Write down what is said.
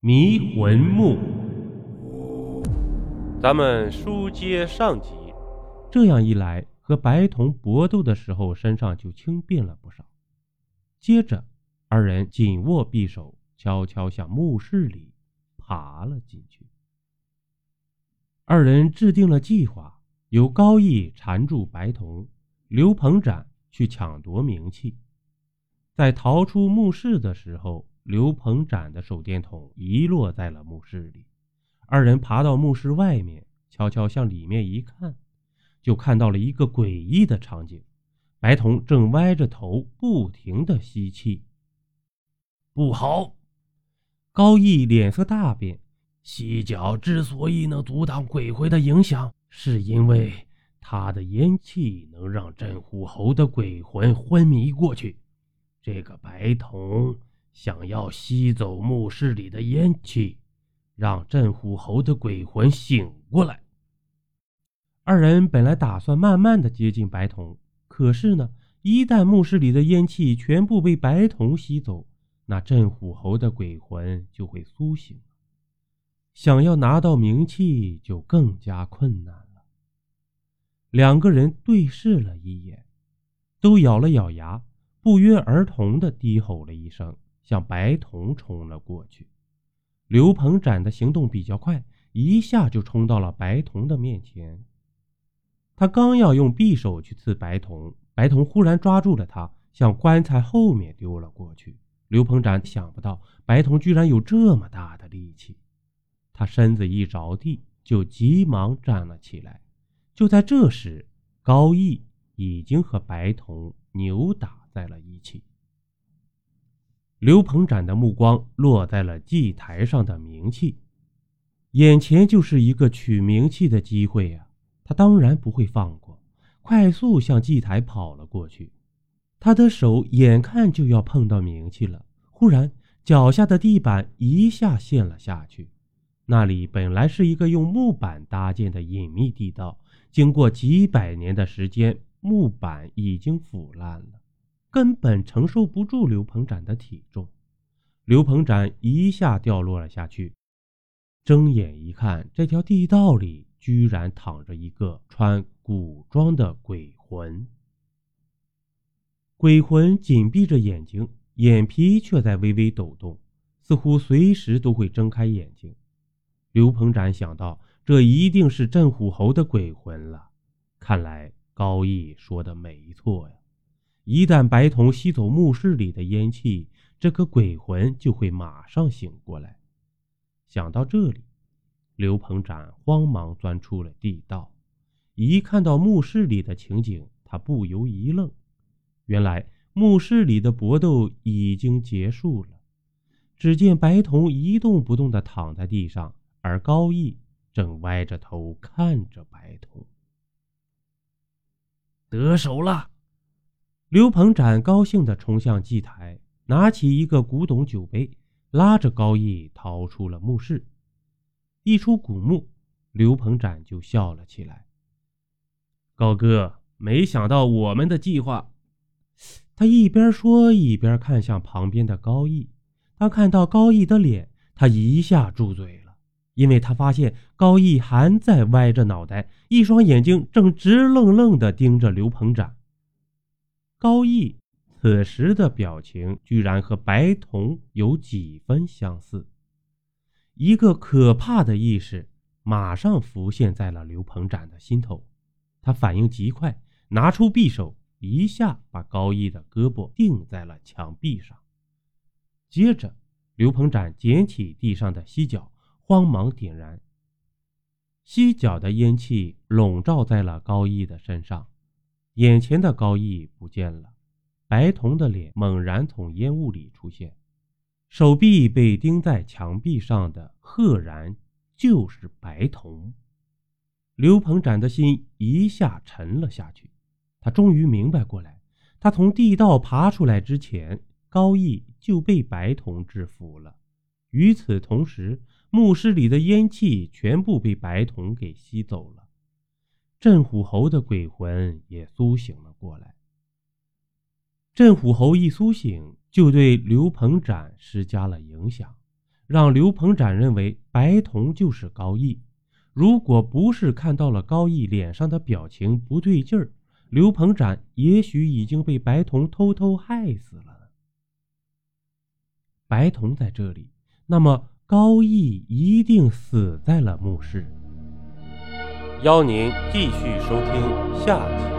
迷魂墓。咱们书接上集，这样一来，和白瞳搏斗的时候，身上就轻便了不少。接着，二人紧握匕首，悄悄向墓室里爬了进去。二人制定了计划，由高义缠住白瞳，刘鹏展去抢夺冥器。在逃出墓室的时候。刘鹏展的手电筒遗落在了墓室里，二人爬到墓室外面，悄悄向里面一看，就看到了一个诡异的场景：白瞳正歪着头，不停的吸气。不好！高义脸色大变。犀角之所以能阻挡鬼魂的影响，是因为他的烟气能让镇虎侯的鬼魂昏迷过去。这个白瞳。想要吸走墓室里的烟气，让镇虎侯的鬼魂醒过来。二人本来打算慢慢的接近白瞳，可是呢，一旦墓室里的烟气全部被白瞳吸走，那镇虎侯的鬼魂就会苏醒，想要拿到冥器就更加困难了。两个人对视了一眼，都咬了咬牙，不约而同的低吼了一声。向白瞳冲了过去，刘鹏展的行动比较快，一下就冲到了白瞳的面前。他刚要用匕首去刺白瞳，白瞳忽然抓住了他，向棺材后面丢了过去。刘鹏展想不到白瞳居然有这么大的力气，他身子一着地，就急忙站了起来。就在这时，高义已经和白瞳扭打在了一起。刘鹏展的目光落在了祭台上的冥器，眼前就是一个取冥器的机会呀！他当然不会放过，快速向祭台跑了过去。他的手眼看就要碰到冥器了，忽然脚下的地板一下陷了下去。那里本来是一个用木板搭建的隐秘地道，经过几百年的时间，木板已经腐烂了。根本承受不住刘鹏展的体重，刘鹏展一下掉落了下去。睁眼一看，这条地道里居然躺着一个穿古装的鬼魂。鬼魂紧闭着眼睛，眼皮却在微微抖动，似乎随时都会睁开眼睛。刘鹏展想到，这一定是镇虎侯的鬼魂了。看来高义说的没错呀。一旦白瞳吸走墓室里的烟气，这个鬼魂就会马上醒过来。想到这里，刘鹏展慌忙钻出了地道。一看到墓室里的情景，他不由一愣。原来墓室里的搏斗已经结束了。只见白瞳一动不动地躺在地上，而高义正歪着头看着白瞳。得手了。刘鹏展高兴地冲向祭台，拿起一个古董酒杯，拉着高义逃出了墓室。一出古墓，刘鹏展就笑了起来：“高哥，没想到我们的计划……”他一边说，一边看向旁边的高义。当看到高义的脸，他一下住嘴了，因为他发现高义还在歪着脑袋，一双眼睛正直愣愣地盯着刘鹏展。高义此时的表情居然和白瞳有几分相似，一个可怕的意识马上浮现在了刘鹏展的心头。他反应极快，拿出匕首，一下把高义的胳膊钉在了墙壁上。接着，刘鹏展捡起地上的犀角，慌忙点燃。犀角的烟气笼罩在了高义的身上。眼前的高义不见了，白瞳的脸猛然从烟雾里出现，手臂被钉在墙壁上的，赫然就是白瞳。刘鹏展的心一下沉了下去，他终于明白过来，他从地道爬出来之前，高义就被白瞳制服了。与此同时，墓室里的烟气全部被白瞳给吸走了。镇虎侯的鬼魂也苏醒了过来。镇虎侯一苏醒，就对刘鹏展施加了影响。让刘鹏展认为白瞳就是高义。如果不是看到了高义脸上的表情不对劲儿，刘鹏展也许已经被白瞳偷偷害死了。白瞳在这里，那么高义一定死在了墓室。邀您继续收听下集。